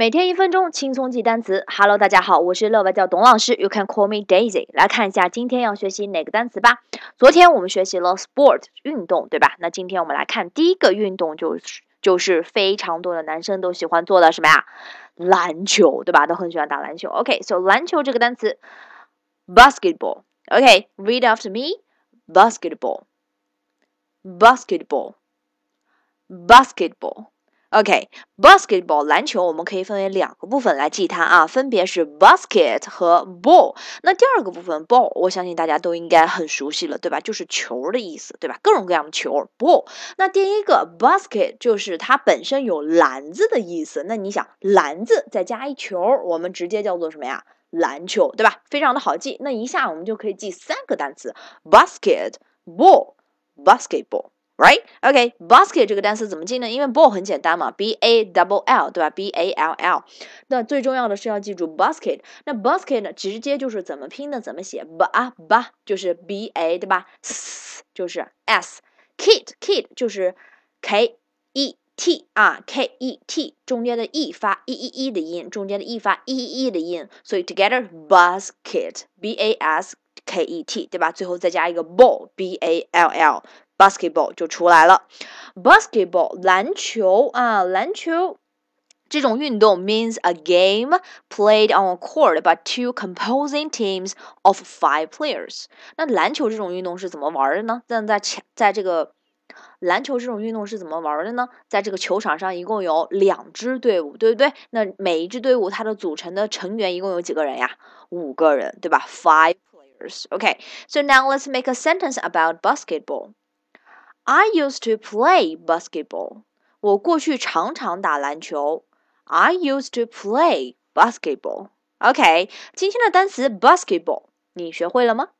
每天一分钟，轻松记单词。Hello，大家好，我是乐外教董老师，You can call me Daisy。来看一下今天要学习哪个单词吧。昨天我们学习了 sport 运动，对吧？那今天我们来看第一个运动，就是就是非常多的男生都喜欢做的什么呀？篮球，对吧？都很喜欢打篮球。OK，so 篮球这个单词，basketball。OK，read after me，basketball，basketball，basketball。OK，basketball 篮球我们可以分为两个部分来记它啊，分别是 basket 和 ball。那第二个部分 ball，我相信大家都应该很熟悉了，对吧？就是球的意思，对吧？各种各样的球 ball。那第一个 basket 就是它本身有篮子的意思。那你想篮子再加一球，我们直接叫做什么呀？篮球，对吧？非常的好记。那一下我们就可以记三个单词：basket、ball、basketball。Right? OK, basket 这个单词怎么记呢？因为 ball 很简单嘛，b a double l，对吧？b a l l。那最重要的是要记住 basket。那 basket 呢，直接就是怎么拼的，怎么写？b a b 就是 b a，对吧？s 就是 s。kit kit 就是 k e t 啊，k e t 中间的 e 发 e e e 的音，中间的 e 发 e e e 的音，所以 together basket b a s k e t，对吧？最后再加一个 ball b a l l。 basketball 就出来了，basketball 篮球啊，篮球这种运动 means a game played on a court by two composing teams of five players。那篮球这种运动是怎么玩的呢？那在前在这个篮球这种运动是怎么玩的呢？在这个球场上一共有两支队伍，对不对？那每一支队伍它的组成的成员一共有几个人呀？五个人，对吧？Five players. Okay, so now let's make a sentence about basketball. I used to play basketball. 我过去常常打篮球。I used to play basketball. OK，今天的单词 basketball 你学会了吗？